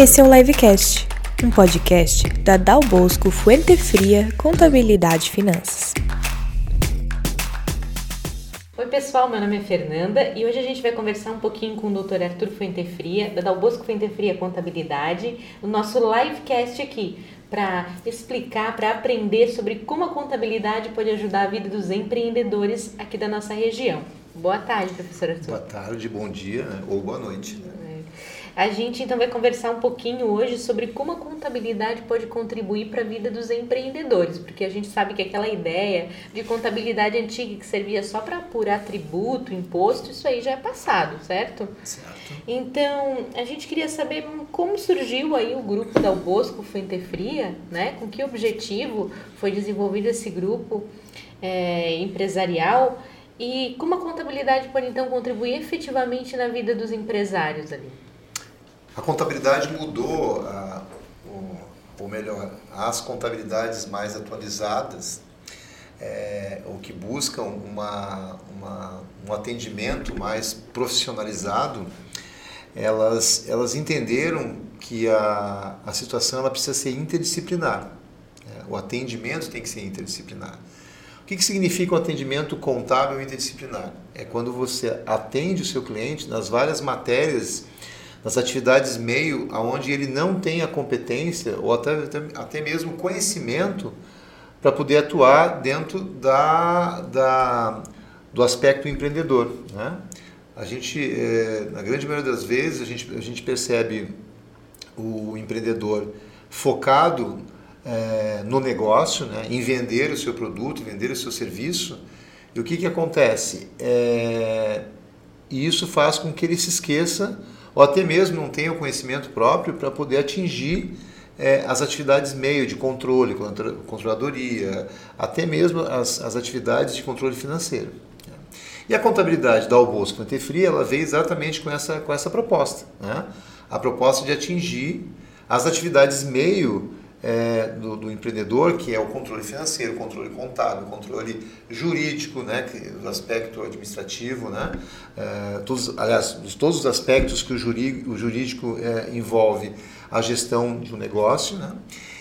Esse é o Livecast, um podcast da Dal Bosco Fuente Fria Contabilidade e Finanças. Oi pessoal, meu nome é Fernanda e hoje a gente vai conversar um pouquinho com o Dr. Arthur Fuentefria, da Dal Bosco Fuentefria Contabilidade, no nosso livecast aqui, para explicar, para aprender sobre como a contabilidade pode ajudar a vida dos empreendedores aqui da nossa região. Boa tarde, professor Arthur. Boa tarde, bom dia né? ou boa noite. Né? A gente então vai conversar um pouquinho hoje sobre como a contabilidade pode contribuir para a vida dos empreendedores, porque a gente sabe que aquela ideia de contabilidade antiga que servia só para apurar tributo, imposto, isso aí já é passado, certo? Certo. Então, a gente queria saber como surgiu aí o grupo da Bosco Fuente Fria, né? Com que objetivo foi desenvolvido esse grupo é, empresarial e como a contabilidade pode então contribuir efetivamente na vida dos empresários ali. A contabilidade mudou, ou melhor, as contabilidades mais atualizadas, é, ou que buscam uma, uma, um atendimento mais profissionalizado, elas, elas entenderam que a, a situação ela precisa ser interdisciplinar. É, o atendimento tem que ser interdisciplinar. O que, que significa um atendimento contábil interdisciplinar? É quando você atende o seu cliente nas várias matérias nas atividades meio aonde ele não tem a competência ou até, até mesmo conhecimento para poder atuar dentro da, da, do aspecto empreendedor. Né? A gente, é, na grande maioria das vezes, a gente, a gente percebe o empreendedor focado é, no negócio, né? em vender o seu produto, vender o seu serviço. E o que, que acontece? É, e isso faz com que ele se esqueça ou até mesmo não tenha o conhecimento próprio para poder atingir é, as atividades meio de controle, controladoria, até mesmo as, as atividades de controle financeiro. E a contabilidade da Albosco Fria, ela veio exatamente com essa, com essa proposta. Né? A proposta de atingir as atividades meio é, do, do, empreendedor, que é o controle financeiro, controle contábil, controle jurídico, né, que, o aspecto administrativo, né, é, todos, aliás, todos os aspectos que o jurídico, o jurídico é, envolve a gestão de um negócio, né,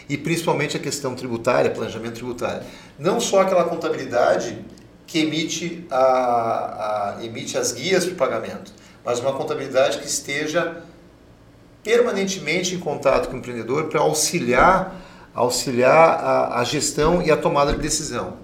e principalmente a questão tributária, planejamento tributário. Não só aquela contabilidade que emite, a, a emite as guias para o pagamento, mas uma contabilidade que esteja permanentemente em contato com o empreendedor para auxiliar, auxiliar a, a, gestão e a tomada de decisão.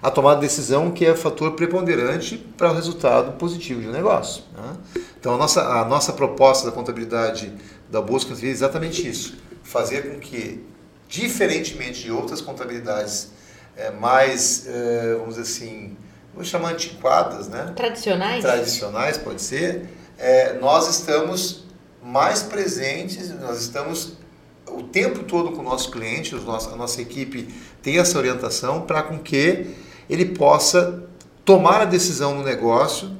A tomada de decisão que é fator preponderante para o resultado positivo de um negócio. Né? Então a nossa, a nossa proposta da contabilidade da Bolsa é exatamente isso, fazer com que, diferentemente de outras contabilidades é, mais, é, vamos dizer assim, vou chamar antiquadas, né? Tradicionais? Tradicionais, pode ser. É, nós estamos mais presentes, nós estamos o tempo todo com o nosso cliente, a nossa equipe tem essa orientação para com que ele possa tomar a decisão no negócio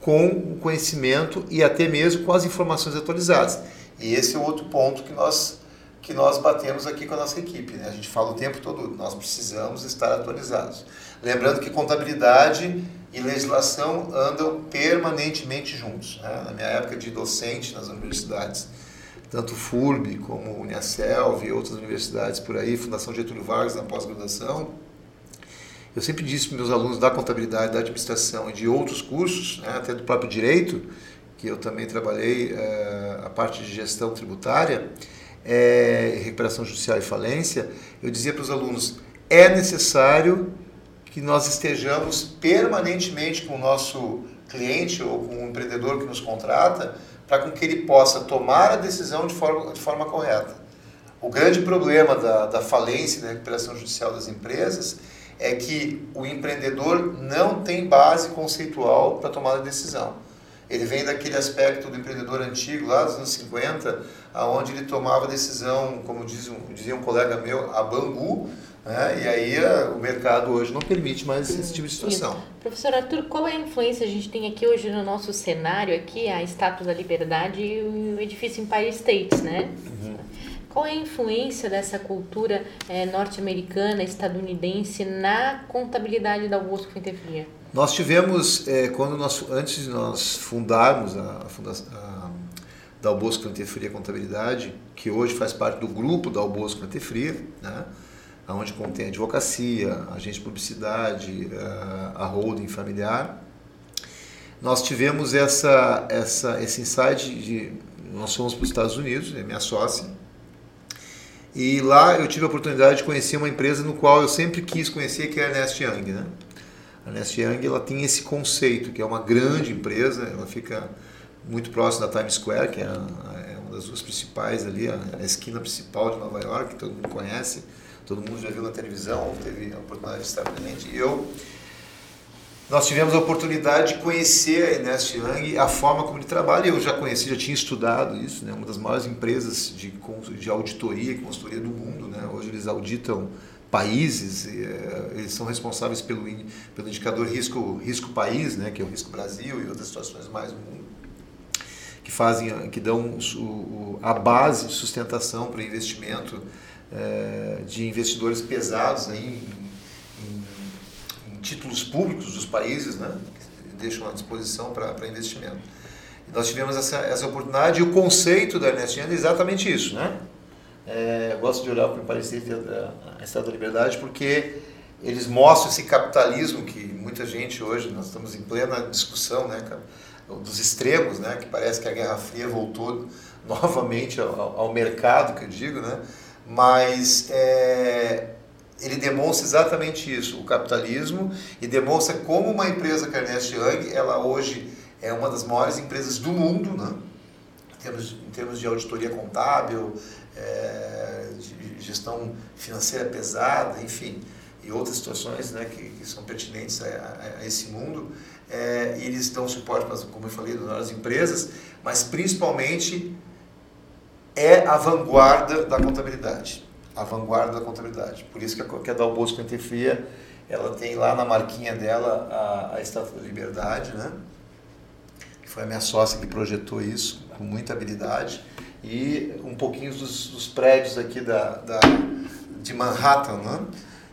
com o conhecimento e até mesmo com as informações atualizadas. E esse é outro ponto que nós que nós batemos aqui com a nossa equipe. Né? A gente fala o tempo todo, nós precisamos estar atualizados. Lembrando que contabilidade e legislação andam permanentemente juntos. Né? Na minha época de docente nas universidades, tanto FURB como Uniaselv e outras universidades por aí, Fundação Getúlio Vargas na pós-graduação, eu sempre disse para meus alunos da contabilidade, da administração e de outros cursos, né, até do próprio direito, que eu também trabalhei é, a parte de gestão tributária, é, recuperação judicial e falência, eu dizia para os alunos, é necessário que nós estejamos permanentemente com o nosso cliente ou com o empreendedor que nos contrata, para com que ele possa tomar a decisão de forma, de forma correta. O grande problema da, da falência e da recuperação judicial das empresas é que o empreendedor não tem base conceitual para tomar a decisão. Ele vem daquele aspecto do empreendedor antigo, lá dos anos 50, aonde ele tomava decisão, como diz, dizia um colega meu, a Bangu, né? E aí a, o mercado hoje não permite mais esse tipo de situação. Isso. Professor Arthur, qual é a influência a gente tem aqui hoje no nosso cenário, aqui a Estátua da Liberdade e o edifício Empire State, né? Uhum. Qual é a influência dessa cultura é, norte-americana, estadunidense na contabilidade da Bosco Fintefria? Nós tivemos, é, quando nós, antes de nós fundarmos a, a, da Albosco Frente Fria Contabilidade, que hoje faz parte do grupo da Albosco Frente Fria, né? Onde contém advocacia, agente de publicidade, eh, a holding familiar. Nós tivemos essa, essa, esse insight de. Nós fomos para os Estados Unidos, é minha sócia, e lá eu tive a oportunidade de conhecer uma empresa no qual eu sempre quis conhecer, que é a Ernest Young. Né? A Ernest Young ela tem esse conceito, que é uma grande empresa, ela fica muito próximo da Times Square, que é, uma das duas principais ali, a, a esquina principal de Nova York, que todo mundo conhece todo mundo já viu na televisão, teve a oportunidade de estar presente. E eu, nós tivemos a oportunidade de conhecer a Ernest Young, a forma como ele trabalha. Eu já conheci, já tinha estudado isso, né? uma das maiores empresas de, de auditoria e consultoria do mundo. Né? Hoje eles auditam países, eh, eles são responsáveis pelo, pelo indicador risco, risco país, né? que é o risco Brasil e outras situações mais no mundo que fazem, que dão o, a base de sustentação para investimento é, de investidores pesados aí em, em, em, títulos públicos dos países, né, que deixam à disposição para investimento. E nós tivemos essa, essa oportunidade e o conceito da Ernest Young é exatamente isso. Né? É, eu gosto de olhar para o Palestina a Estado da Liberdade porque eles mostram esse capitalismo que muita gente hoje, nós estamos em plena discussão, né, dos extremos, né, que parece que a Guerra Fria voltou novamente ao, ao mercado, que eu digo, né, mas é, ele demonstra exatamente isso, o capitalismo, e demonstra como uma empresa Ernest Young, ela hoje é uma das maiores empresas do mundo, né? em, termos, em termos de auditoria contábil, é, de gestão financeira pesada, enfim, e outras situações né, que, que são pertinentes a, a, a esse mundo. É, eles dão suporte, para, como eu falei, das empresas, mas principalmente é a vanguarda da contabilidade. A vanguarda da contabilidade. Por isso que a, que Bosco Fria, ela tem lá na marquinha dela a, a Estátua da Liberdade, né? Que foi a minha sócia que projetou isso com muita habilidade. E um pouquinho dos, dos prédios aqui da, da, de Manhattan, né?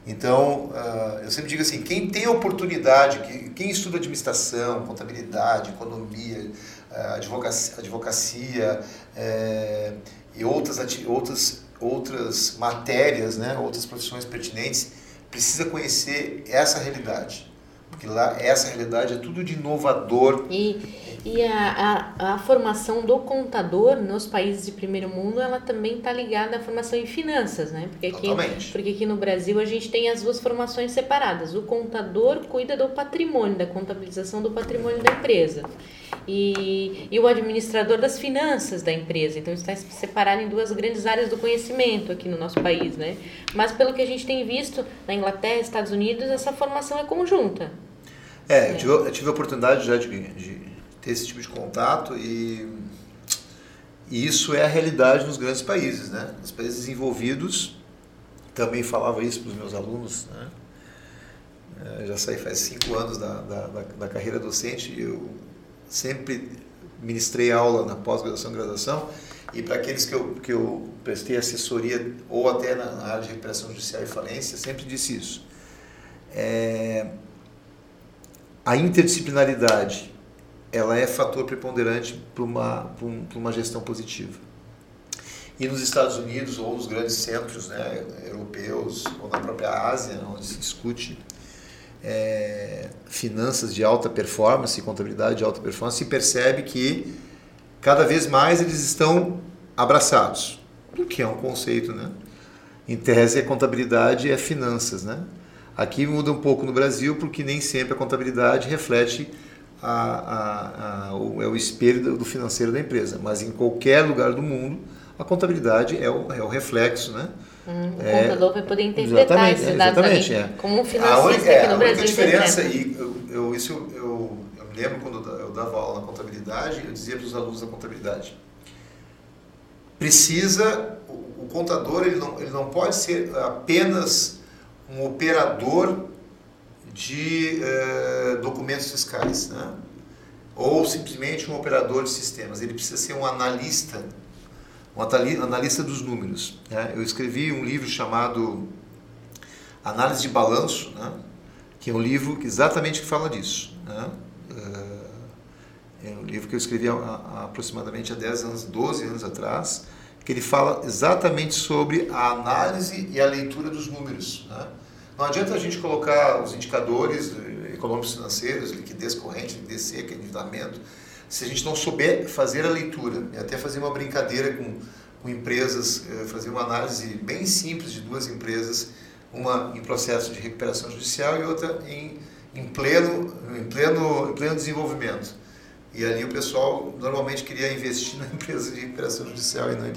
Então, uh, eu sempre digo assim, quem tem oportunidade, quem estuda administração, contabilidade, economia, uh, advocacia, advocacia é, e outras, outras, outras matérias, né, outras profissões pertinentes, precisa conhecer essa realidade. Porque lá, essa realidade é tudo de inovador. E, e a, a, a formação do contador nos países de primeiro mundo, ela também está ligada à formação em finanças, né? Porque aqui, Totalmente. porque aqui no Brasil a gente tem as duas formações separadas. O contador cuida do patrimônio, da contabilização do patrimônio da empresa e, e o administrador das finanças da empresa. Então está separado em duas grandes áreas do conhecimento aqui no nosso país, né? Mas pelo que a gente tem visto na Inglaterra, Estados Unidos, essa formação é conjunta. É, eu tive, eu tive a oportunidade já de, de ter esse tipo de contato e, e isso é a realidade nos grandes países, né? Nos países desenvolvidos, também falava isso para os meus alunos, né? É, já saí faz cinco anos da, da, da, da carreira docente e eu sempre ministrei aula na pós-graduação e graduação, e para aqueles que eu, que eu prestei assessoria, ou até na, área de recuperação judicial e falência, sempre disse isso. É, a interdisciplinaridade ela é fator preponderante para uma, um, uma gestão positiva. E nos Estados Unidos, ou nos grandes centros né, europeus, ou na própria Ásia, onde se discute é, finanças de alta performance, contabilidade de alta performance, se percebe que cada vez mais eles estão abraçados, o que é um conceito, né? Em tese, a contabilidade é finanças, né? Aqui muda um pouco no Brasil, porque nem sempre a contabilidade reflete a, a, a, o, é o espelho do financeiro da empresa, mas em qualquer lugar do mundo, a contabilidade é o, é o reflexo, né? Hum, o é, contador vai poder interpretar esses dados exatamente, ali, é. como um financista aqui no Brasil. A diferença, e eu, eu, isso eu, eu, eu, me lembro quando eu dava aula na contabilidade, eu dizia para os alunos da contabilidade, precisa, o, o contador ele não, ele não pode ser apenas um operador de eh, documentos fiscais, né? ou simplesmente um operador de sistemas, ele precisa ser um analista um analista dos números. Né? Eu escrevi um livro chamado Análise de Balanço, né? que é um livro que exatamente que fala disso. Né? Uh, é um livro que eu escrevi há, há aproximadamente há 10 anos, 12 anos atrás, que ele fala exatamente sobre a análise e a leitura dos números. Né? Não adianta a gente colocar os indicadores econômicos financeiros, liquidez corrente, liquidez seca, endividamento, se a gente não souber fazer a leitura, e até fazer uma brincadeira com, com empresas, eh, fazer uma análise bem simples de duas empresas, uma em processo de recuperação judicial e outra em, em, pleno, em, pleno, em pleno desenvolvimento. E ali o pessoal normalmente queria investir na empresa de recuperação judicial e não em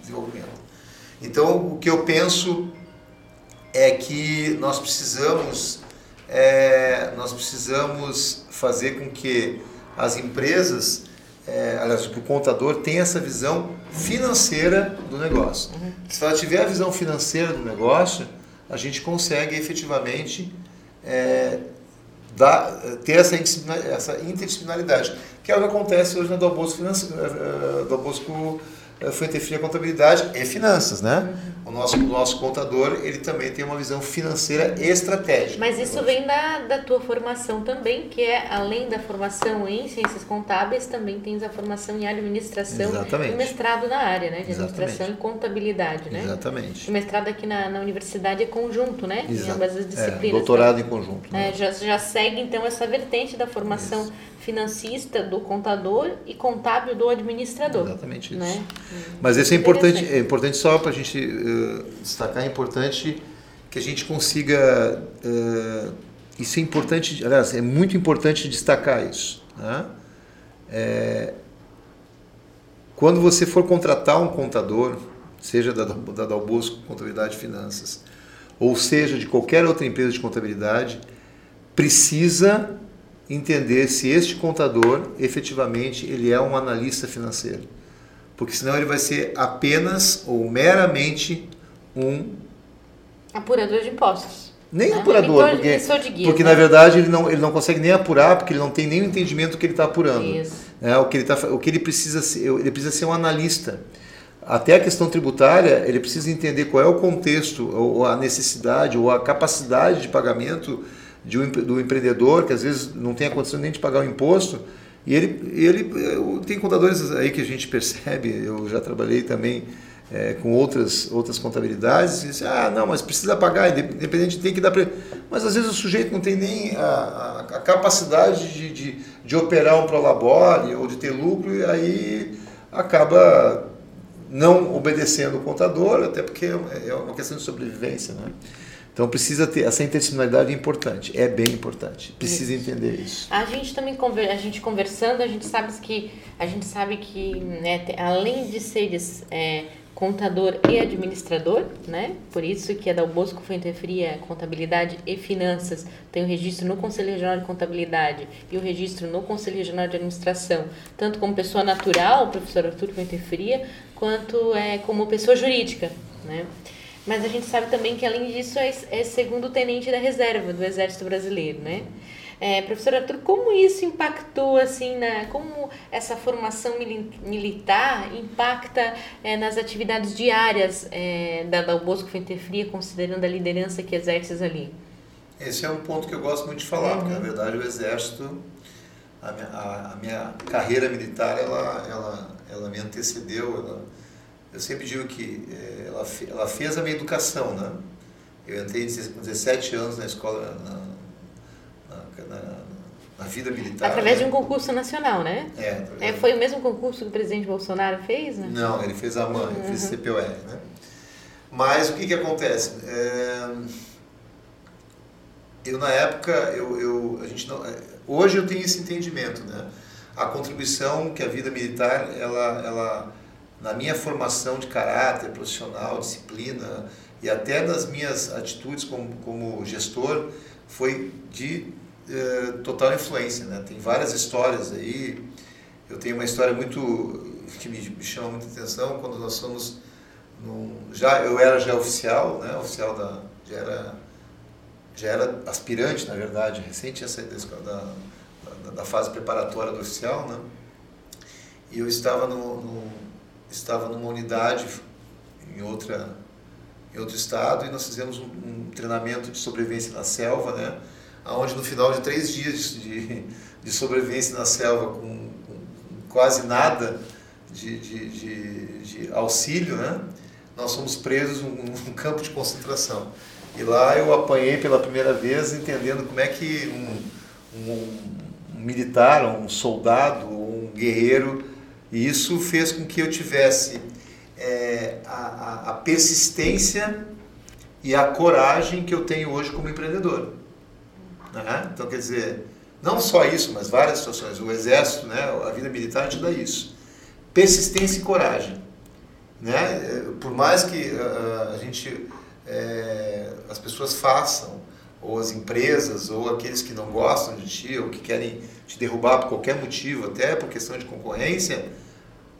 desenvolvimento. Então, o que eu penso é que nós precisamos, é, nós precisamos fazer com que as empresas, é, aliás, o contador tenha essa visão financeira do negócio. Uhum. Se ela tiver a visão financeira do negócio, a gente consegue efetivamente é, dar, ter essa, essa interdisciplinaridade, que é o que acontece hoje na do Bosco, é, é, do Bosco Fuente Fria Contabilidade e Finanças, né? Uhum. O nosso, o nosso contador, ele também tem uma visão financeira estratégica. Mas isso vem da, da tua formação também, que é, além da formação em ciências contábeis, também tens a formação em administração Exatamente. e mestrado na área, né? De administração Exatamente. e contabilidade, né? Exatamente. O mestrado aqui na, na universidade é conjunto, né? Exato. Em ambas as disciplinas. É, doutorado né? em conjunto. Né? É, já, já segue, então, essa vertente da formação isso financista do contador e contábil do administrador. Exatamente isso. Né? Mas isso é importante, é importante só para a gente uh, destacar, é importante que a gente consiga, uh, isso é importante, aliás, é muito importante destacar isso. Né? É, quando você for contratar um contador, seja da, da Dalbosco Contabilidade e Finanças, ou seja de qualquer outra empresa de contabilidade, precisa entender se este contador efetivamente ele é um analista financeiro. Porque senão ele vai ser apenas ou meramente um apurador de impostos. Nem né? apurador, porque, guia, porque né? na verdade ele não, ele não consegue nem apurar, porque ele não tem nem o entendimento do que ele está apurando. Isso. É, o, que ele tá, o que ele precisa ser, ele precisa ser um analista. Até a questão tributária, ele precisa entender qual é o contexto, ou a necessidade, ou a capacidade de pagamento de um, do empreendedor que às vezes não tem a condição nem de pagar o imposto. E ele, ele tem contadores aí que a gente percebe, eu já trabalhei também é, com outras, outras contabilidades, e diz, ah, não, mas precisa pagar, independente tem que dar para Mas às vezes o sujeito não tem nem a, a, a capacidade de, de, de, operar um prolabore ou de ter lucro, e aí acaba não obedecendo o contador, até porque é uma questão de sobrevivência. Né? Então precisa ter essa intencionalidade é importante, é bem importante. Precisa isso. entender isso. A gente também a gente conversando, a gente sabe que a gente sabe que né, além de seres é, contador e administrador, né? Por isso que a da Bosco Fria Contabilidade e Finanças tem o registro no Conselho Regional de Contabilidade e o registro no Conselho Regional de Administração, tanto como pessoa natural, o professor Arthur Fria, quanto é, como pessoa jurídica, né? Mas a gente sabe também que, além disso, é, é segundo tenente da reserva do Exército Brasileiro, né? É, professor Arthur, como isso impactou, assim, na, como essa formação militar impacta é, nas atividades diárias é, da, da Bosco Fuente Fria, considerando a liderança que exerces ali? Esse é um ponto que eu gosto muito de falar, uhum. porque, na verdade, o Exército, a minha, a, a minha carreira militar, ela, ela, ela me antecedeu, ela, eu sempre digo que é, ela, ela fez a minha educação, né? Eu entrei com 17 anos na escola, na, na, na, na vida militar. Através né? de um concurso nacional, né? É. é. Foi o mesmo concurso que o presidente Bolsonaro fez, né? Não, ele fez a mãe, uhum. fez CPOR, né? Mas o que que acontece? É, eu na época, eu, eu, a gente não, é, hoje eu tenho esse entendimento, né? A contribuição que a vida militar, ela, ela na minha formação de caráter profissional, disciplina e até nas minhas atitudes como, como gestor, foi de eh, total influência. Né? Tem várias histórias aí. Eu tenho uma história muito que me, me chama muita atenção quando nós fomos num, já eu era já oficial, né? Oficial da já era já era aspirante na verdade, recente essa da, da, da fase preparatória do oficial, né? E eu estava no, no estava numa unidade em outra em outro estado e nós fizemos um, um treinamento de sobrevivência na selva, né? onde no final de três dias de, de sobrevivência na selva, com, com quase nada de, de, de, de, auxílio, né? nós fomos presos num, num, campo de concentração. E lá eu apanhei pela primeira vez, entendendo como é que um, um, um militar, um soldado, um guerreiro, e isso fez com que eu tivesse é, a, a persistência e a coragem que eu tenho hoje como empreendedor. Né? Então, quer dizer, não só isso, mas várias situações. O exército, né, a vida militar te dá isso. Persistência e coragem. Né? Por mais que uh, a gente, é, as pessoas façam, ou as empresas, ou aqueles que não gostam de ti, ou que querem te derrubar por qualquer motivo, até por questão de concorrência,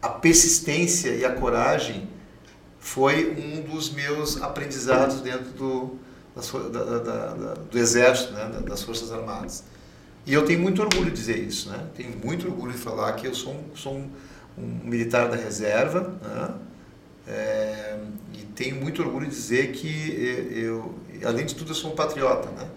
a persistência e a coragem foi um dos meus aprendizados dentro do, da, da, da, do Exército, né, das Forças Armadas. E eu tenho muito orgulho de dizer isso, né? Tenho muito orgulho de falar que eu sou um, sou um, um militar da reserva, né? É, e tenho muito orgulho de dizer que eu, além de tudo, eu sou um patriota, né?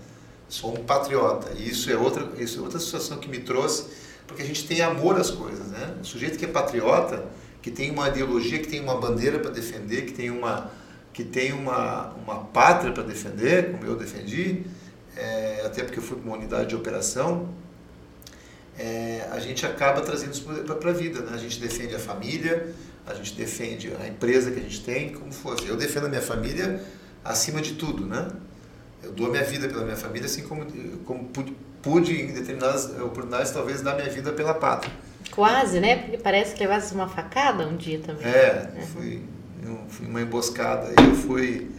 Sou um patriota. E isso é outra, isso é outra situação que me trouxe, porque a gente tem amor às coisas, né? O sujeito que é patriota, que tem uma ideologia, que tem uma bandeira para defender, que tem uma que tem uma, uma pátria para defender, como eu defendi, é, até porque eu fui para uma unidade de operação, é, a gente acaba trazendo isso para a vida. Né? A gente defende a família, a gente defende a empresa que a gente tem, como fosse. Eu defendo a minha família acima de tudo. Né? Eu dou a minha vida pela minha família, assim como, como pude, em determinadas oportunidades, talvez, dar minha vida pela pátria. Quase, né? Porque parece que levasse uma facada um dia também. É, uhum. fui, eu fui uma emboscada. Eu fui,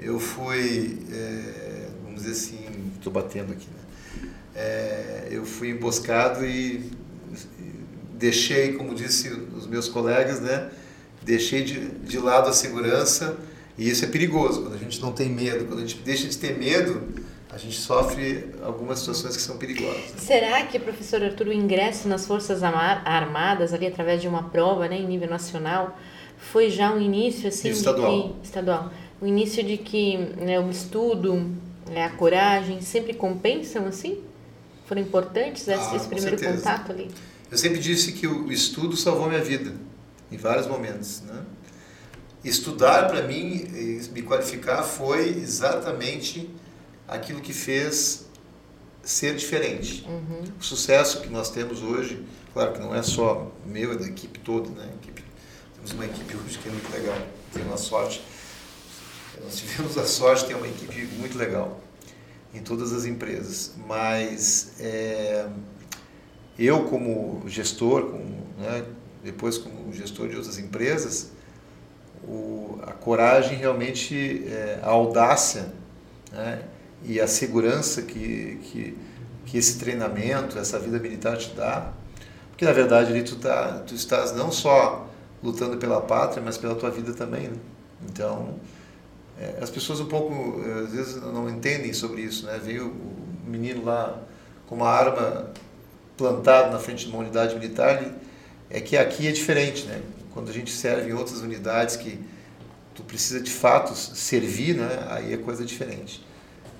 eu fui é, vamos dizer assim, estou batendo aqui, né? É, eu fui emboscado e deixei, como disse os meus colegas, né? Deixei de, de lado a segurança e isso é perigoso. Quando a gente não tem medo, quando a gente deixa de ter medo, a gente sofre algumas situações que são perigosas. Né? Será que, professor Arthur, o ingresso nas Forças Armadas, ali através de uma prova né, em nível nacional, foi já um início assim estadual. que estadual, o início de que né, o estudo, né, a coragem sempre compensam assim? Foram importantes esse, ah, esse primeiro certeza. contato ali? Eu sempre disse que o estudo salvou minha vida em vários momentos, né? Estudar para mim, me qualificar foi exatamente aquilo que fez ser diferente. Uhum. O sucesso que nós temos hoje, claro que não é só meu, é da equipe toda, né? Equipe temos uma equipe hoje que é muito legal, tem uma sorte. Nós tivemos a sorte de ter uma equipe muito legal em todas as empresas, mas é, eu como gestor, como, né, depois como gestor de outras empresas, o, a coragem realmente, é, a audácia né, e a segurança que, que, que esse treinamento, essa vida militar te dá, porque na verdade ali tu, tá, tu estás não só lutando pela pátria, mas pela tua vida também. Né? Então, é, as pessoas um pouco, é, às vezes, não entendem sobre isso. Né? Veio o menino lá com uma arma plantada na frente de uma unidade militar, é que aqui é diferente. Né? Quando a gente serve em outras unidades que tu precisa de fato servir, né? aí é coisa diferente.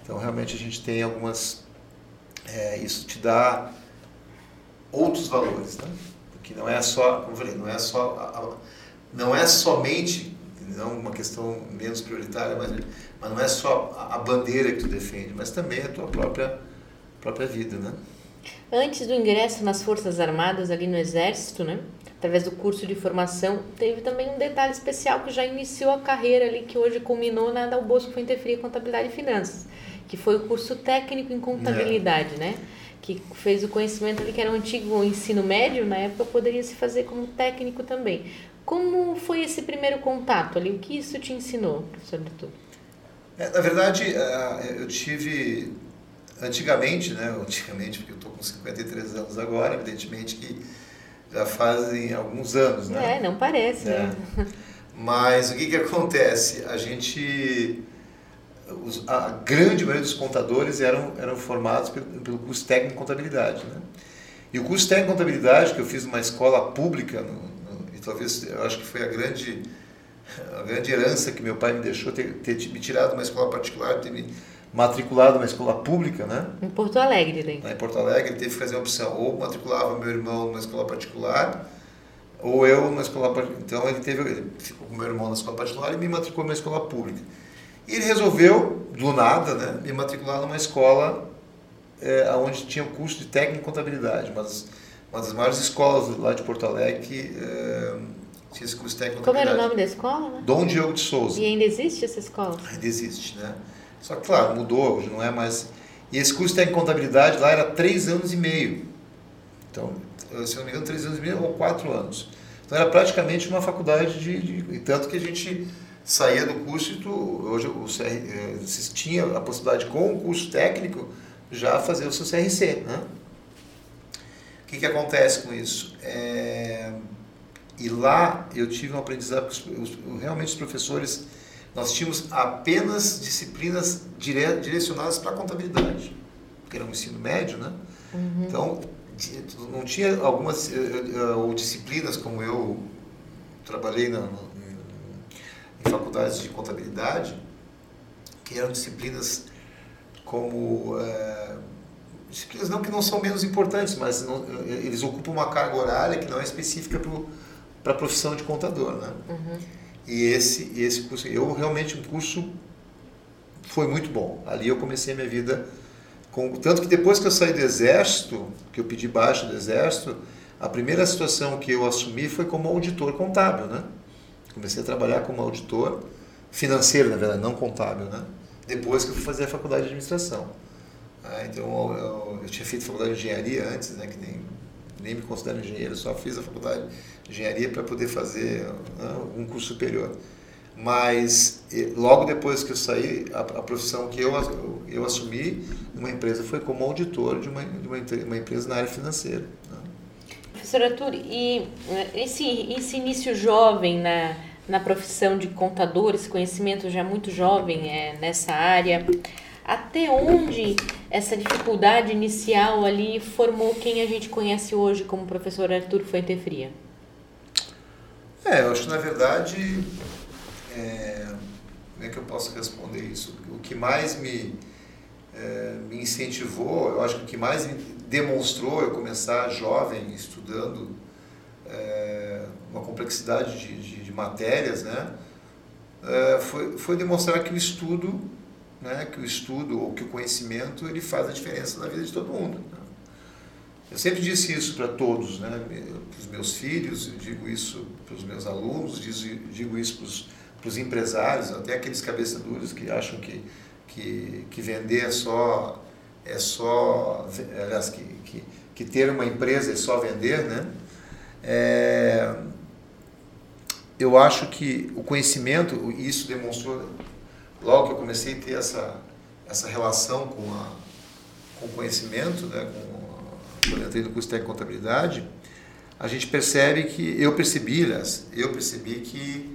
Então, realmente, a gente tem algumas... É, isso te dá outros valores, né? que não é só, como eu falei, não é só não é somente não uma questão menos prioritária, mas, mas não é só a bandeira que tu defende, mas também a tua própria própria vida, né? Antes do ingresso nas Forças Armadas ali no Exército, né? Através do curso de formação, teve também um detalhe especial que já iniciou a carreira ali, que hoje culminou na Dal Bosco Fuente Fria Contabilidade e Finanças, que foi o curso técnico em contabilidade, é. né? que fez o conhecimento ali, que era o antigo ensino médio, na época poderia se fazer como técnico também. Como foi esse primeiro contato ali? O que isso te ensinou, professor Arthur? É, na verdade, é, eu tive, antigamente, né, antigamente, porque eu estou com 53 anos agora, evidentemente que já fazem alguns anos, né? É, não parece, é. né? Mas o que que acontece? A gente os, a grande maioria dos contadores eram, eram formados pelo, pelo curso técnico em contabilidade. Né? E o curso técnico em contabilidade, que eu fiz numa escola pública, no, no, e talvez eu acho que foi a grande, a grande herança que meu pai me deixou, ter, ter me tirado de uma escola particular, ter me matriculado numa escola pública, né? Em Porto Alegre. Lá em Porto Alegre, ele teve que fazer uma opção. Ou matriculava meu irmão numa escola particular, ou eu numa escola particular. Então ele teve, ele ficou com meu irmão na escola particular e me matriculou numa escola pública. E ele resolveu, do nada, né, me matricular numa escola é, onde tinha o curso de técnico em contabilidade, uma das, uma das maiores escolas lá de Porto Alegre que é, tinha esse curso de técnico em Como era o nome da escola, né? Dom Diogo de Souza. E ainda existe essa escola? Ainda existe, né? Só que, claro, mudou, hoje não é mais. E esse curso de técnico em contabilidade lá era três anos e meio. Então, se eu não me engano, três anos e meio ou quatro anos. Então era praticamente uma faculdade de. de- e tanto que a gente saía do curso e tu, hoje o CR, eh, se tinha a possibilidade com o curso técnico já fazer o seu CRC, né? O que, que acontece com isso? É, e lá eu tive um aprendizado, os- realmente os professores, nós tínhamos apenas disciplinas dire, direcionadas para a contabilidade, porque era um ensino médio, né? Então, ti- não tinha algumas eh, eh, ou disciplinas como eu trabalhei na, em, faculdades de contabilidade, que eram disciplinas como eh, disciplinas não que não são menos importantes, mas não- eles ocupam uma carga horária que não é específica para a profissão de contador, né? E esse esse curso, eu realmente um curso foi muito bom. Ali eu comecei a minha vida com tanto que depois que eu saí do exército, que eu pedi baixa do exército, a primeira situação que eu assumi foi como auditor contábil, né? Comecei a trabalhar como auditor financeiro, na verdade, não contábil, né? Depois que eu fui fazer a faculdade de administração. Ah, então eu, eu- eu tinha feito faculdade de engenharia antes, né? Que nem nem me considero engenheiro, só fiz a faculdade de engenharia para poder fazer né, um curso superior. Mas logo depois que eu saí, a, a profissão que eu, eu, eu assumi numa empresa foi como auditor de uma, de uma, uma empresa na área financeira. Professor Arthur, e eh, esse, esse início jovem na, na profissão de contador, esse conhecimento já muito jovem é, nessa área, até onde essa dificuldade inicial ali formou quem a gente conhece hoje como professor Arthur Fuentefria? É, eu acho que na verdade, é, como é que eu posso responder isso? O que mais me, é, me incentivou, eu acho que o que mais demonstrou eu começar jovem, estudando é, uma complexidade de, de, de matérias, né? É, foi, foi demonstrar que o estudo, né, que o estudo ou que o conhecimento, ele faz a diferença na vida de todo mundo. né? Eu sempre disse isso para todos, né? para os meus filhos, digo isso para os meus alunos, digo, digo isso para os empresários, até aqueles cabeça duros que acham que, que, que vender é só, é só aliás, que, que, que ter uma empresa é só vender, né? É, eu acho que o conhecimento, isso demonstrou logo que eu comecei a ter essa, essa relação com, a, com o conhecimento, né, com quando eu entrei no curso de contabilidade, a gente percebe que, eu percebi, aliás, eu percebi que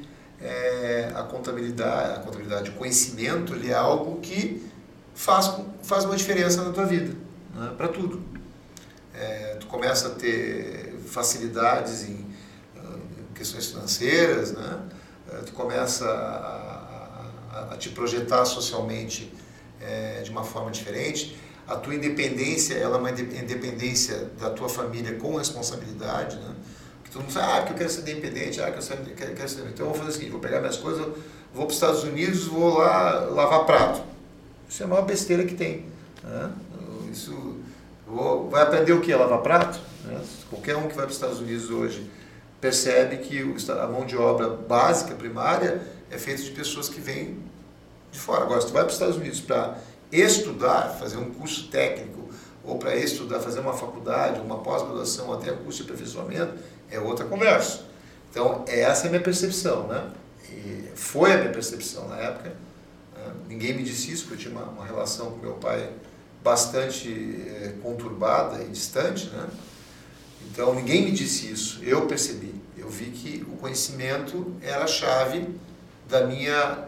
é, a contabilidade, a contabilidade, o conhecimento, ele é algo que faz, faz uma diferença na tua vida, né, para tudo. É, tu começa a ter facilidades em, em questões financeiras, né? É, tu começa a, a, a te projetar socialmente é, de uma forma diferente. A tua independência, ela é uma independência da tua família com responsabilidade, né? Todo mundo fala, ah, porque eu quero ser independente, ah, que eu quero, quero, quero ser... Então eu vou fazer o seguinte, vou pegar minhas coisas, vou para os Estados Unidos, vou lá lavar prato. Isso é a maior besteira que tem. Né? Isso Vou, vai aprender o que? Lavar prato? Né? Qualquer um que vai para os Estados Unidos hoje percebe que a mão de obra básica, primária, é feita de pessoas que vêm de fora. Agora, se tu vai para os Estados Unidos para estudar, fazer um curso técnico, ou para estudar, fazer uma faculdade, uma pós-graduação, até curso de aperfeiçoamento, é outra conversa. Então, essa é a minha percepção, né? E foi a minha percepção na época. Né? Ninguém me disse isso, porque eu tinha uma, uma relação com meu pai bastante é, conturbada e distante, né? Então ninguém me disse isso, eu percebi. Eu vi que o conhecimento era a chave da minha,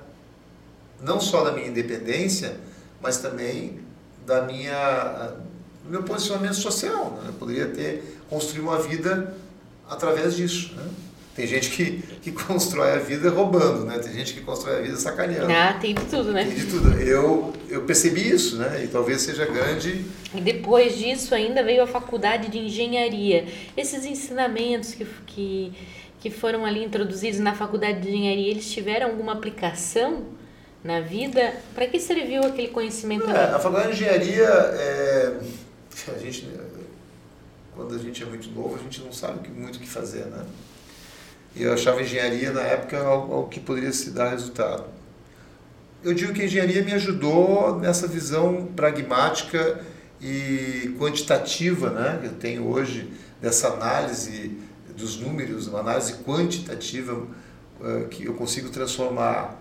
não só da minha independência, mas também da minha, do meu posicionamento social. Né? Eu poderia ter construído uma vida através disso. Né? Tem gente que, que constrói a vida roubando, né? Tem gente que constrói a vida sacaneando. Ah, tem de tudo, né? Tem de tudo. Eu, eu percebi isso, né? E talvez seja grande. E depois disso ainda veio a faculdade de engenharia. Esses ensinamentos que, que, que foram ali introduzidos na faculdade de engenharia, eles tiveram alguma aplicação na vida? Para que serviu aquele conhecimento? É, a faculdade de engenharia, é, a gente, quando a gente é muito novo, a gente não sabe muito o que fazer, né? E eu achava engenharia na época algo, algo que poderia se dar resultado. Eu digo que a engenharia me ajudou nessa visão pragmática e quantitativa né, que eu tenho hoje, dessa análise dos números, uma análise quantitativa uh, que eu consigo transformar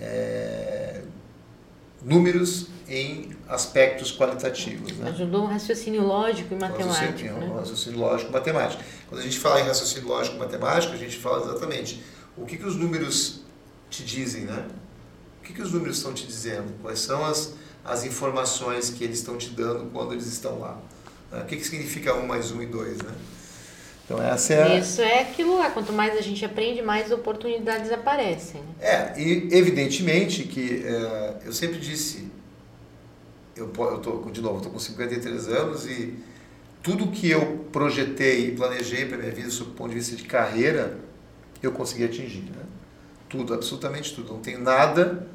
é, números em aspectos qualitativos. Né? Ajudou um raciocínio lógico e matemático. Um raciocínio, né? um raciocínio lógico e matemático. Quando a gente fala em raciocínio lógico e matemático, a gente fala exatamente o que, que os números te dizem, né? O que, que os números estão te dizendo? Quais são as, as informações que eles estão te dando quando eles estão lá? Né? O que, que significa 1 mais 1 e 2, né? Então essa é a... Isso é aquilo lá, quanto mais a gente aprende, mais oportunidades aparecem. Né? É, e evidentemente que é, eu sempre disse, eu, tô, de novo, estou com 53 anos e tudo que eu projetei e planejei para minha vida, sob o ponto de vista de carreira, eu consegui atingir. Né? Tudo, absolutamente tudo. Não tenho nada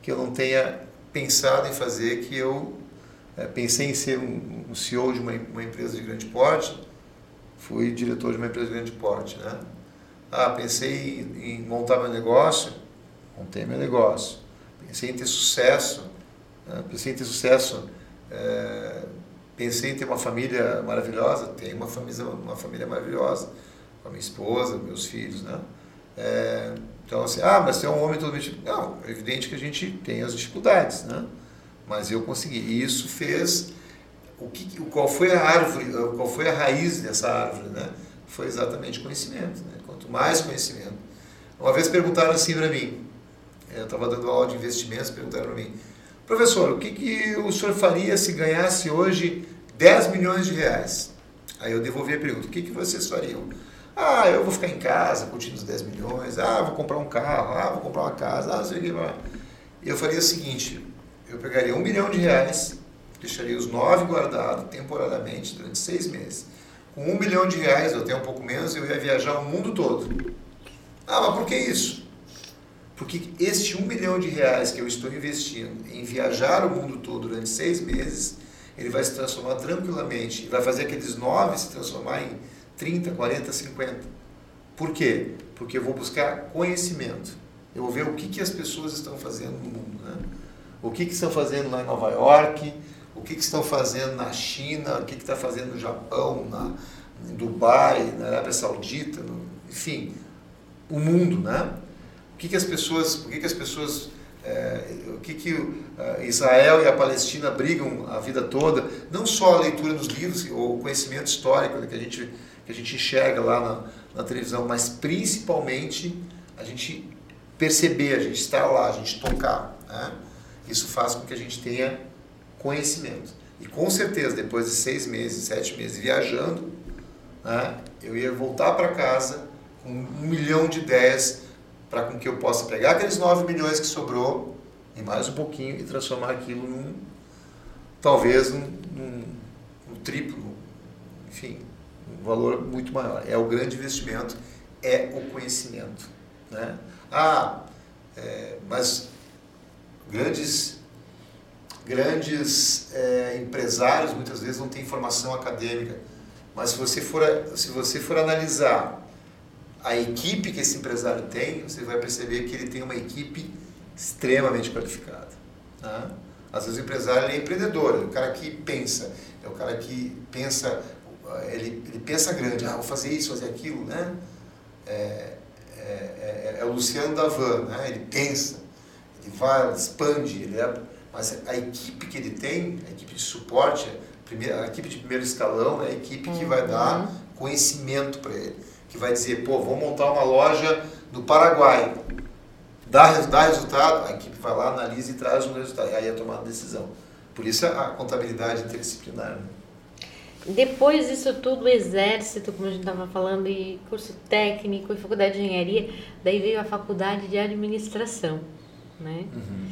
que eu não tenha pensado em fazer, que eu é, pensei em ser um, um CEO de uma, uma, empresa de grande porte, fui diretor de uma empresa de grande porte. Né? Ah, pensei em, em montar meu negócio, montei meu negócio. Pensei em ter sucesso, né? Pensei em ter sucesso, é, pensei em ter uma família maravilhosa, tenho uma família, uma família maravilhosa, com a minha esposa, meus filhos, né? É, então, assim, ah, mas você é um homem totalmente... Não, é evidente que a gente tem as dificuldades, né? Mas eu consegui. E isso fez... O que, qual foi a árvore, qual foi a raiz dessa árvore, né? Foi exatamente conhecimento, né? Quanto mais conhecimento. Uma vez perguntaram assim para mim, eu estava dando aula de investimentos, perguntaram para mim, Professor, o que, que o senhor faria se ganhasse hoje 10 milhões de reais? Aí eu devolvi a pergunta: o que, que vocês fariam? Ah, eu vou ficar em casa curtindo os 10 milhões. Ah, vou comprar um carro. Ah, vou comprar uma casa. Ah, sei que. Eu faria o seguinte: eu pegaria um milhão de reais, deixaria os nove guardados temporariamente durante seis meses. Com um milhão de reais, ou até um pouco menos, eu ia viajar o mundo todo. Ah, mas por que isso? Porque este um milhão de reais que eu estou investindo em viajar o mundo todo durante seis meses, ele vai se transformar tranquilamente, vai fazer aqueles nove se transformar em 30, 40, 50. Por quê? Porque eu vou buscar conhecimento. Eu vou ver o que, que as pessoas estão fazendo no mundo. Né? O que, que estão fazendo lá em Nova York, o que, que estão fazendo na China, o que, está fazendo no Japão, na, em Dubai, na Arábia Saudita, no, enfim, o mundo, né? O que, que as pessoas, por que, que as pessoas, é, o que, que uh, Israel e a Palestina brigam a vida toda? Não só a leitura dos livros ou o conhecimento histórico que a gente que a gente enxerga lá na, na televisão, mas principalmente a gente perceber, a gente estar lá, a gente tocar. Né? Isso faz com que a gente tenha conhecimento. E com certeza, depois de seis meses, sete meses viajando, né, eu ia voltar para casa com um milhão de ideias para com que eu possa pegar aqueles 9 milhões que sobrou e mais um pouquinho e transformar aquilo num, talvez, num, num, num triplo, enfim, um valor muito maior. É o grande investimento, é o conhecimento. Né? Ah, é, mas grandes grandes é, empresários muitas vezes não têm formação acadêmica, mas se você for, se você for analisar a equipe que esse empresário tem, você vai perceber que ele tem uma equipe extremamente qualificada. Né? Às vezes o empresário é empreendedor, é o cara que pensa, é o cara que pensa, ele, ele pensa grande, ah, vou fazer isso, fazer aquilo, né? É, é, é, é o Luciano Davan, né? ele pensa, ele vai, expande, ele é, mas a equipe que ele tem, a equipe de suporte, a, primeira, a equipe de primeiro escalão é a equipe que vai dar uhum. conhecimento para ele que vai dizer, pô, vou montar uma loja no Paraguai. Dá, dá resultado, a equipe vai lá, analisa e traz um resultado. E aí é tomada a decisão. Por isso a contabilidade interdisciplinar. Né? depois disso tudo, exército, como a gente estava falando, e curso técnico e faculdade de engenharia, daí veio a faculdade de administração, né? Uhum.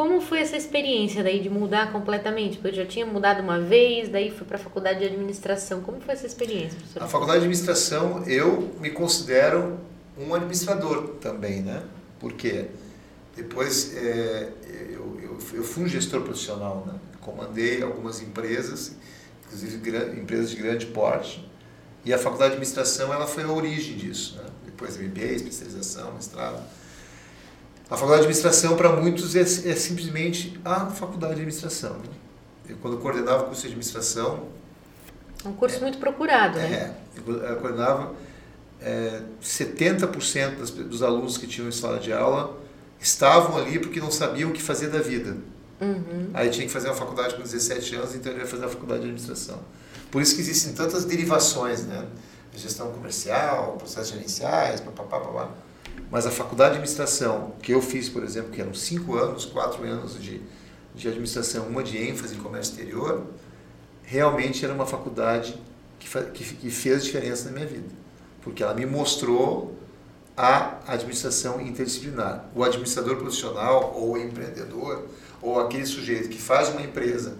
Como foi essa experiência daí de mudar completamente? Porque eu já tinha mudado uma vez, daí fui para a faculdade de administração. Como foi essa experiência, professor? A faculdade de administração, eu me considero um administrador também, né? Por quê? Depois, é, eu, eu, eu fui um gestor profissional, né? Comandei algumas empresas inclusive empresas de grande porte. E a faculdade de administração ela foi a origem disso. Né? Depois MBA, especialização, mestrado. A faculdade de administração para muitos é, é, simplesmente a faculdade de administração. Né? Eu, quando eu coordenava o curso de administração. É um curso é, muito procurado, é, né? Eu coordenava é, 70% das, dos alunos que tinham em sala de aula estavam ali porque não sabiam o que fazer da vida. Uhum. Aí tinha que fazer uma faculdade com 17 anos, então ele ia fazer a faculdade de administração. Por isso que existem tantas derivações, né? Gestão comercial, processos gerenciais, papapá, papá. Mas a faculdade de administração, que eu fiz, por exemplo, que eram cinco anos, quatro anos de, de administração, uma de ênfase em comércio exterior, realmente era uma faculdade que, que, que fez diferença na minha vida. Porque ela me mostrou a administração interdisciplinar. O administrador profissional ou o empreendedor ou aquele sujeito que faz uma empresa,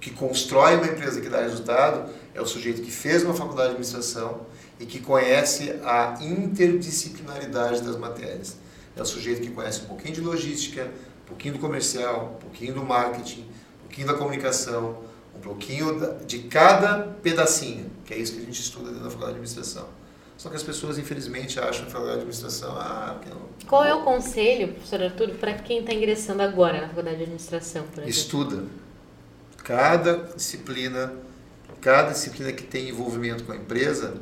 que constrói uma empresa que dá resultado, é o sujeito que fez uma faculdade de administração e que conhece a interdisciplinaridade das matérias. É o sujeito que conhece um pouquinho de logística, um pouquinho do comercial, um pouquinho do marketing, um pouquinho da comunicação, um pouquinho de cada pedacinho, que é isso que a gente estuda dentro da faculdade de administração. Só que as pessoas, infelizmente, acham que a faculdade de administração. Ah, não. Qual é o conselho, professor Arthur, para quem está ingressando agora na faculdade de administração? Estuda. Cada disciplina, cada disciplina que tem envolvimento com a empresa,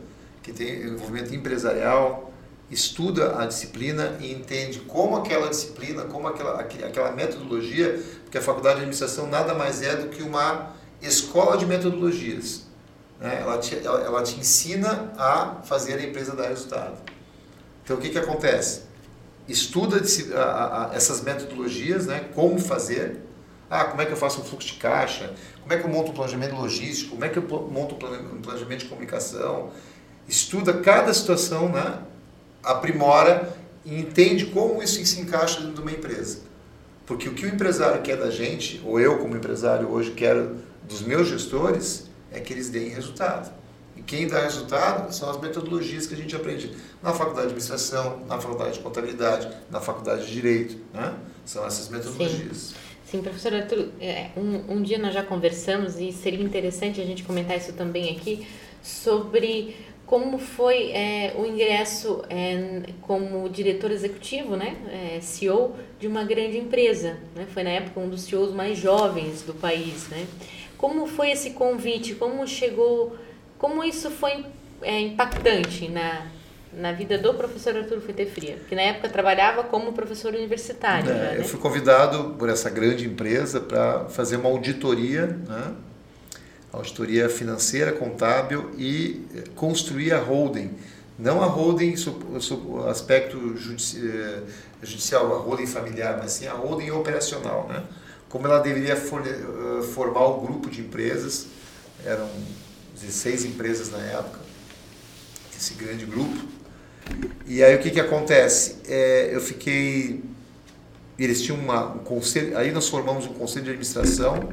que tem envolvimento empresarial, estuda a disciplina e entende como aquela disciplina, como aquela, aquela metodologia, porque a faculdade de administração nada mais é do que uma escola de metodologias né? ela, te, ela, ela, te ensina a fazer a empresa dar resultado. Então, o que, que acontece? Estuda a, a, essas metodologias, né? como fazer. Ah, como é que eu faço um fluxo de caixa? Como é que eu monto um planejamento logístico? Como é que eu monto um planejamento de comunicação? Estuda cada situação, né? aprimora e entende como isso se encaixa dentro de uma empresa. Porque o que o empresário quer da gente, ou eu como empresário hoje quero dos meus gestores, é que eles deem resultado. E quem dá resultado são as metodologias que a gente aprende na faculdade de administração, na faculdade de contabilidade, na faculdade de direito. Né? São essas metodologias. Sim. Sim, professor Arthur, é, um, um dia nós já conversamos e seria interessante a gente comentar isso também aqui sobre como foi é, o ingresso é, como diretor executivo, né, é, CEO de uma grande empresa. Né? Foi na época um dos CEOs mais jovens do país, né? Como foi esse convite? Como chegou? Como isso foi é, impactante na, na vida do professor Arthur Fetefria? Que na época trabalhava como professor universitário. É, já, né? Eu fui convidado por essa grande empresa para fazer uma auditoria, né? Auditoria financeira, contábil e construir a holding. Não a holding aspecto eh, judicial, a holding familiar, mas sim a holding operacional. Né? como ela deveria eh, formar o grupo de empresas, eram 16 empresas na época, esse grande grupo. E aí o que, que acontece? É, eu fiquei. Eles tinham uma, um conselho. Aí nós formamos um conselho de administração,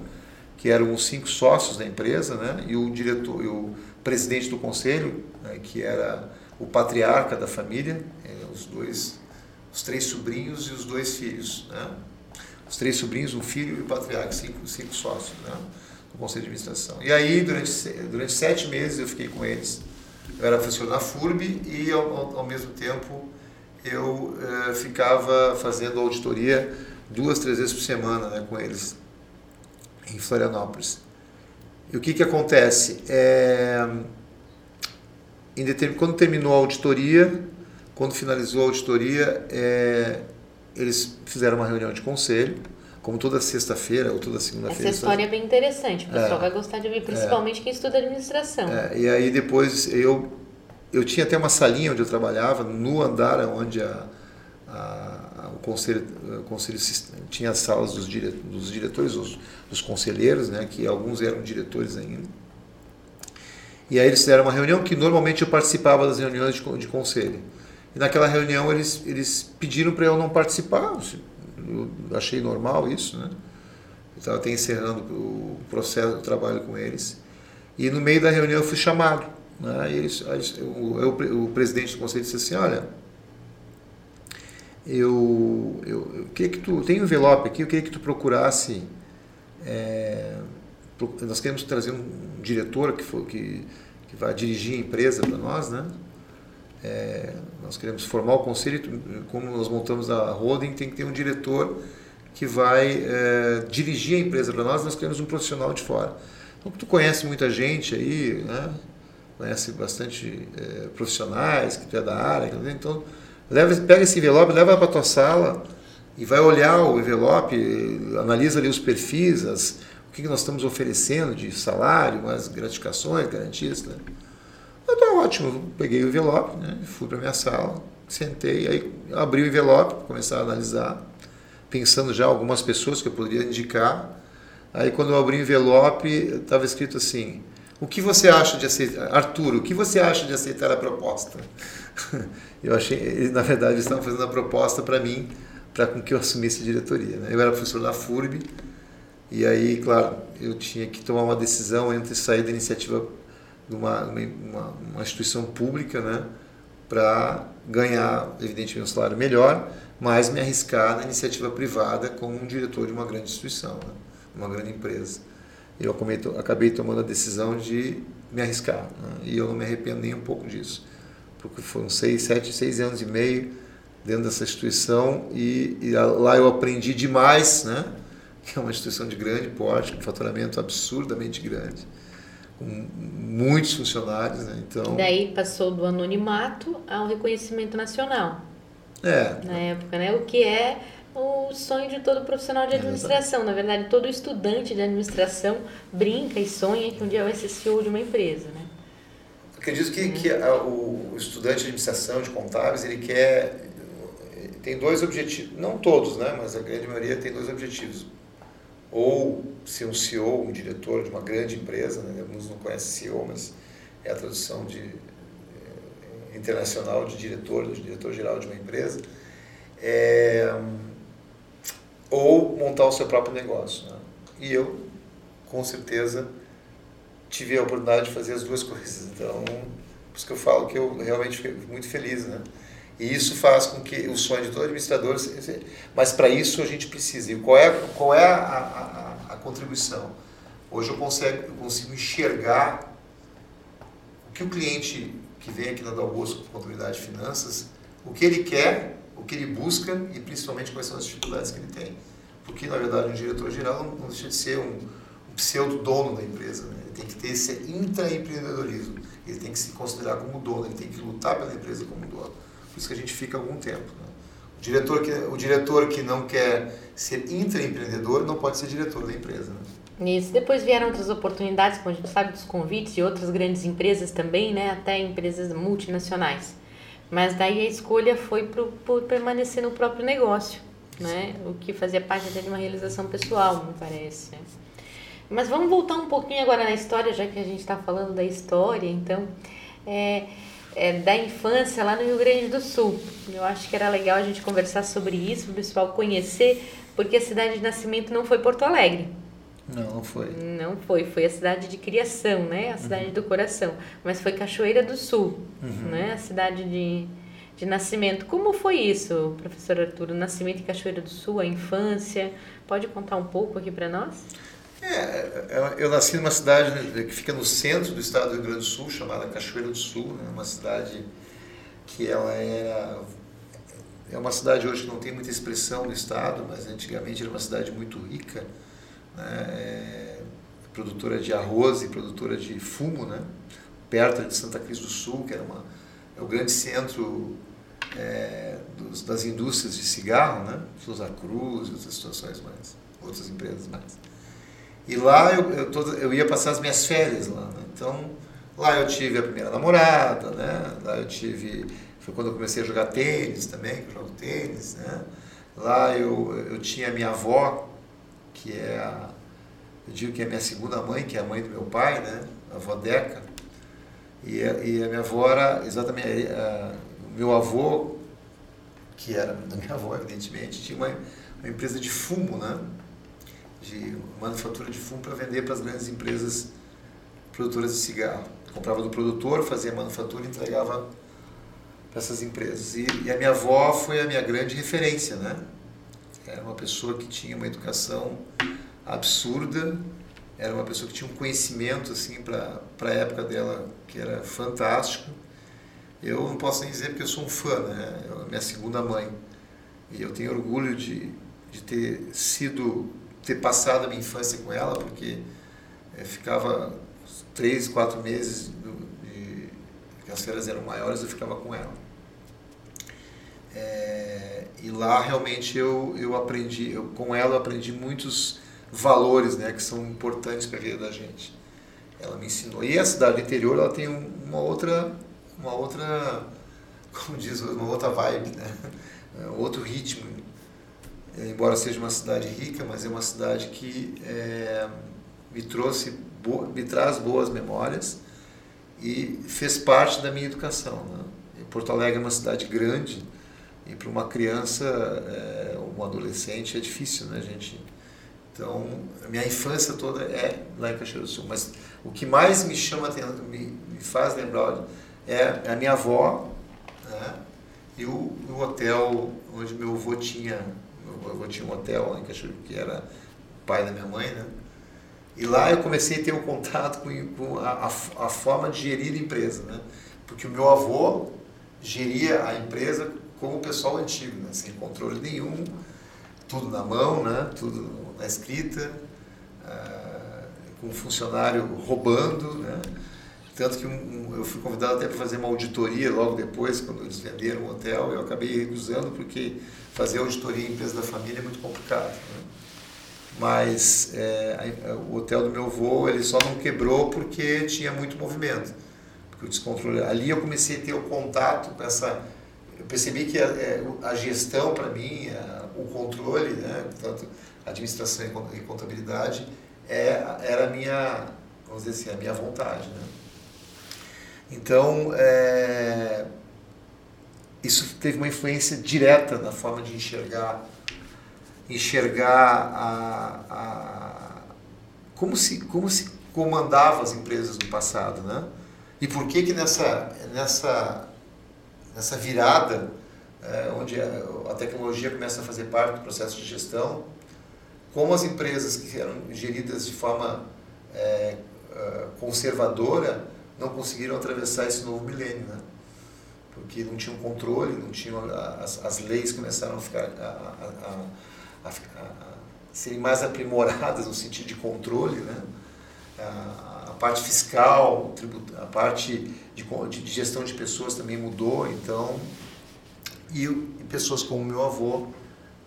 que eram os cinco sócios da empresa, né? e o diretor, e o presidente do conselho, né? que era o patriarca da família, eh, os dois, os três sobrinhos e os dois filhos. Né? os três sobrinhos, um filho e o patriarca, cinco, cinco sócios né, no conselho de administração. E aí, durante, durante sete meses, eu fiquei com eles. Eu era professor na FURB e, ao, ao mesmo tempo, eu eh, ficava fazendo auditoria duas, três vezes por semana né, com eles em Florianópolis. E o que, que acontece? É, quando terminou a auditoria, quando finalizou a auditoria, é, eles fizeram uma reunião de conselho, como toda sexta-feira ou toda segunda-feira. Essa história é bem interessante, o pessoal é, vai gostar de ouvir, principalmente é, quem estuda administração. É, e aí depois eu, eu tinha até uma salinha onde eu trabalhava, no andar onde a, a, conselho, o conselho tinha as salas dos, dire, dos diretores, dos, dos conselheiros, né, que alguns eram diretores ainda. E aí eles fizeram uma reunião que normalmente eu participava das reuniões de, de conselho. E naquela reunião eles, eles pediram para eu não participar. Eu achei normal isso, né? Eu estava até encerrando o processo do trabalho com eles. E no meio da reunião eu fui chamado. Né? E eles, eu, eu, o presidente do conselho disse assim, olha, eu, eu, eu queria que tu, tem um envelope aqui, eu queria que tu procurasse, é, nós queremos trazer um diretor que, for, que, que vai dirigir a empresa para nós, né? É, nós queremos formar o conselho, como nós montamos a holding, tem que ter um diretor que vai é, dirigir a empresa para nós, nós queremos um profissional de fora. Então, tu conhece muita gente aí, né? conhece bastante é, profissionais que tu é da área, então leva, pega esse envelope, leva para tua sala e vai olhar o envelope, analisa ali os perfis, as, o que, que nós estamos oferecendo de salário, as gratificações, garantias. Né? Eu tô ótimo, peguei o envelope, né? fui para minha sala, sentei, aí abri o envelope, começar a analisar, pensando já algumas pessoas que eu poderia indicar. Aí quando eu abri o envelope, estava escrito assim: "O que você acha de aceitar, Arthur? O que você acha de aceitar a proposta?" Eu achei, na verdade, eles estavam fazendo a proposta para mim, para com que eu assumisse a diretoria. Né? Eu era professor da FURB e aí, claro, eu tinha que tomar uma decisão entre sair da iniciativa de uma, uma, uma instituição pública, né, para ganhar, evidentemente, um salário melhor, mas me arriscar na iniciativa privada como um diretor de uma grande instituição, né, uma grande empresa. Eu acabei tomando a decisão de me arriscar, né, e eu não me arrependo nem um pouco disso, porque foram seis, sete, seis anos e meio dentro dessa instituição e, e lá eu aprendi demais, né, que é uma instituição de grande porte, com faturamento absurdamente grande com muitos funcionários, né? Então. Daí passou do anonimato ao reconhecimento nacional. É. Na época, né? O que é o sonho de todo profissional de administração. É, Na verdade, todo estudante de administração brinca e sonha que um dia vai ser CEO de uma empresa, né? Acredito que, que a, o estudante de administração, de contábeis, ele quer tem dois objetivos, não todos, né, mas a grande maioria tem dois objetivos ou ser um CEO, um diretor de uma grande empresa, né? alguns não conhecem CEO, mas é a tradução de, é, internacional de diretor, de diretor-geral de uma empresa, é, ou montar o seu próprio negócio. Né? E eu, com certeza, tive a oportunidade de fazer as duas coisas. Então, por isso que eu falo que eu realmente fiquei muito feliz, né? E isso faz com que o sonho de todo administrador, mas para isso a gente precisa. E qual é, qual é a, a, a contribuição? Hoje eu consigo, eu consigo enxergar o que o cliente que vem aqui na Dalbosco Contabilidade e Finanças, o que ele quer, o que ele busca e principalmente quais são as dificuldades que ele tem. Porque, na verdade, um diretor-geral não, não, deixa de ser um pseudo-dono da empresa. Né? Ele tem que ter esse intraempreendedorismo. Ele tem que se considerar como dono, ele tem que lutar pela empresa como dono. Por isso que a gente fica algum tempo. Né? O, diretor que, o diretor que não quer ser intraempreendedor não pode ser diretor da empresa. Né? Isso. Depois vieram outras oportunidades, como a gente sabe, dos convites de outras grandes empresas também, né? até empresas multinacionais. Mas daí a escolha foi pro, por permanecer no próprio negócio, né? o que fazia parte até de uma realização pessoal, me parece. Mas vamos voltar um pouquinho agora na história, já que a gente está falando da história, então. É, é, da infância lá no Rio Grande do Sul. Eu acho que era legal a gente conversar sobre isso, o pessoal conhecer, porque a cidade de nascimento não foi Porto Alegre. Não, não foi. Não foi, foi a cidade de criação, né? A cidade uhum. do coração. Mas foi Cachoeira do Sul, uhum. né? A cidade de, de nascimento. Como foi isso, professor Arturo? Nascimento em Cachoeira do Sul, a infância? Pode contar um pouco aqui para nós? É, eu nasci numa cidade que fica no centro do estado do Rio Grande do Sul, chamada Cachoeira do Sul, né? uma cidade que ela era é uma cidade hoje que não tem muita expressão no estado, mas antigamente era uma cidade muito rica, né? é, produtora de arroz e produtora de fumo, né? perto de Santa Cruz do Sul, que era uma, é o grande centro é, dos, das indústrias de cigarro, né? Cruz e outras situações mais, outras empresas mais. E lá eu, eu, eu ia passar as minhas férias lá. Né? Então, lá eu tive a primeira namorada, né? Lá eu tive... Foi quando eu comecei a jogar tênis também, que eu jogo tênis, né? Lá eu, eu tinha a minha avó, que é a... Eu digo que é a minha segunda mãe, que é a mãe do meu pai, né? A avó Deca. E, e a minha avó era exatamente. o meu avô, que era da minha avó, evidentemente, tinha uma, uma empresa de fumo, né? De manufatura de fumo para vender para as grandes empresas produtoras de cigarro. Comprava do produtor, fazia manufatura e entregava para essas empresas. E, e, a minha avó foi a minha grande referência, né? Era uma pessoa que tinha uma educação absurda, era uma pessoa que tinha um conhecimento assim para a época dela que era fantástico. Eu não posso nem dizer porque eu sou um fã, né? É minha segunda mãe. E eu tenho orgulho de, de ter sido, ter passado a minha infância com ela, porque é, ficava três, quatro meses, de, que as férias eram maiores, eu ficava com ela. É, e lá realmente eu, eu aprendi, eu, com ela eu aprendi muitos valores né, que são importantes para a vida da gente. Ela me ensinou. E a cidade interior ela tem uma outra, uma outra, como diz, uma outra vibe, né? Outro ritmo. Embora seja uma cidade rica, mas é uma cidade que é, me trouxe, me traz boas memórias e fez parte da minha educação. Né? Porto Alegre é uma cidade grande e para uma criança, é, um adolescente, é difícil, né, gente? Então, a minha infância toda é lá em Caxias do Sul. Mas o que mais me chama, me, me faz lembrar é a minha avó né? e o, o, hotel onde meu avô tinha, avô tinha um hotel lá em Caxias, que era o pai da minha mãe, né? E lá eu comecei a ter um contato com, com a, a, a forma de gerir a empresa, né? Porque o meu avô geria a empresa como o pessoal antigo, né? sem controle nenhum, tudo na mão, né? tudo na escrita, uh, com um funcionário roubando. Né? Tanto que um, eu fui convidado até para fazer uma auditoria logo depois, quando eles venderam o hotel, eu acabei recusando porque fazer auditoria em empresa da família é muito complicado. Né? Mas é, a, o hotel do meu avô ele só não quebrou porque tinha muito movimento, porque o descontrole. Ali eu comecei a ter o contato com essa eu percebi que a, é, a gestão para mim, a, o controle, né, tanto administração e contabilidade, é, era a minha, vamos dizer assim, a minha vontade. Né? Então, é, isso teve uma influência direta na forma de enxergar enxergar a, a, como, se, como se comandava as empresas no passado. Né? E por que que nessa, nessa nessa virada, é, onde a, a tecnologia começa a fazer parte do processo de gestão, como as empresas que eram geridas de forma é, é conservadora não conseguiram atravessar esse novo milênio, né? porque não tinham controle, não tinham as, as leis começaram a ficar a, a, a, a serem mais aprimoradas no sentido de controle, né? a, parte fiscal, a parte de, de, gestão de pessoas também mudou, então, e, e pessoas como meu avô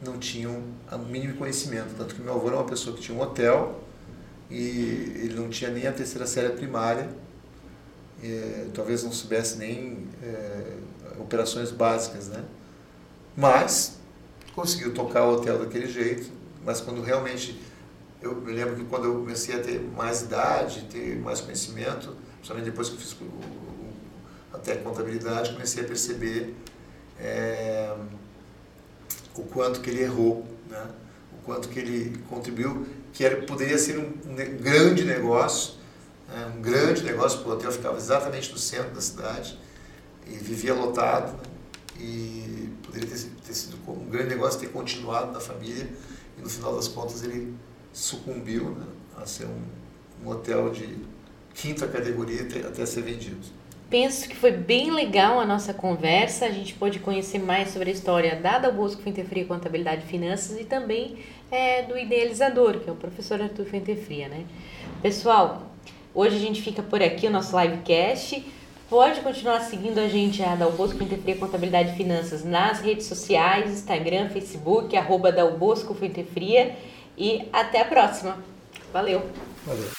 não tinham o mínimo conhecimento, tanto que meu avô era uma pessoa que tinha um hotel e ele não tinha nem a terceira série primária, é, talvez não soubesse nem é, operações básicas, né? Mas conseguiu tocar o hotel daquele jeito, mas quando realmente eu me lembro que quando eu comecei a ter mais idade, ter mais conhecimento, principalmente depois que eu fiz o, o, até contabilidade, comecei a perceber é, o quanto que ele errou, né? o quanto que ele contribuiu, que era, poderia ser um, um grande negócio, né? um grande negócio, porque o hotel ficava exatamente no centro da cidade e vivia lotado, né? e poderia ter, ter sido um grande negócio ter continuado na família, e no final das contas ele sucumbiu né, a ser um, um hotel de quinta categoria até ser vendido. Penso que foi bem legal a nossa conversa. A gente pôde conhecer mais sobre a história da Dal Bosco Fria Contabilidade e Finanças e também é, do idealizador, que é o professor Arthur Fria, né? Pessoal, hoje a gente fica por aqui, o nosso livecast. Pode continuar seguindo a gente, a Dal Bosco Fria Contabilidade e Finanças, nas redes sociais, Instagram, Facebook, arroba Dal Bosco Fria e até a próxima. Valeu! Valeu!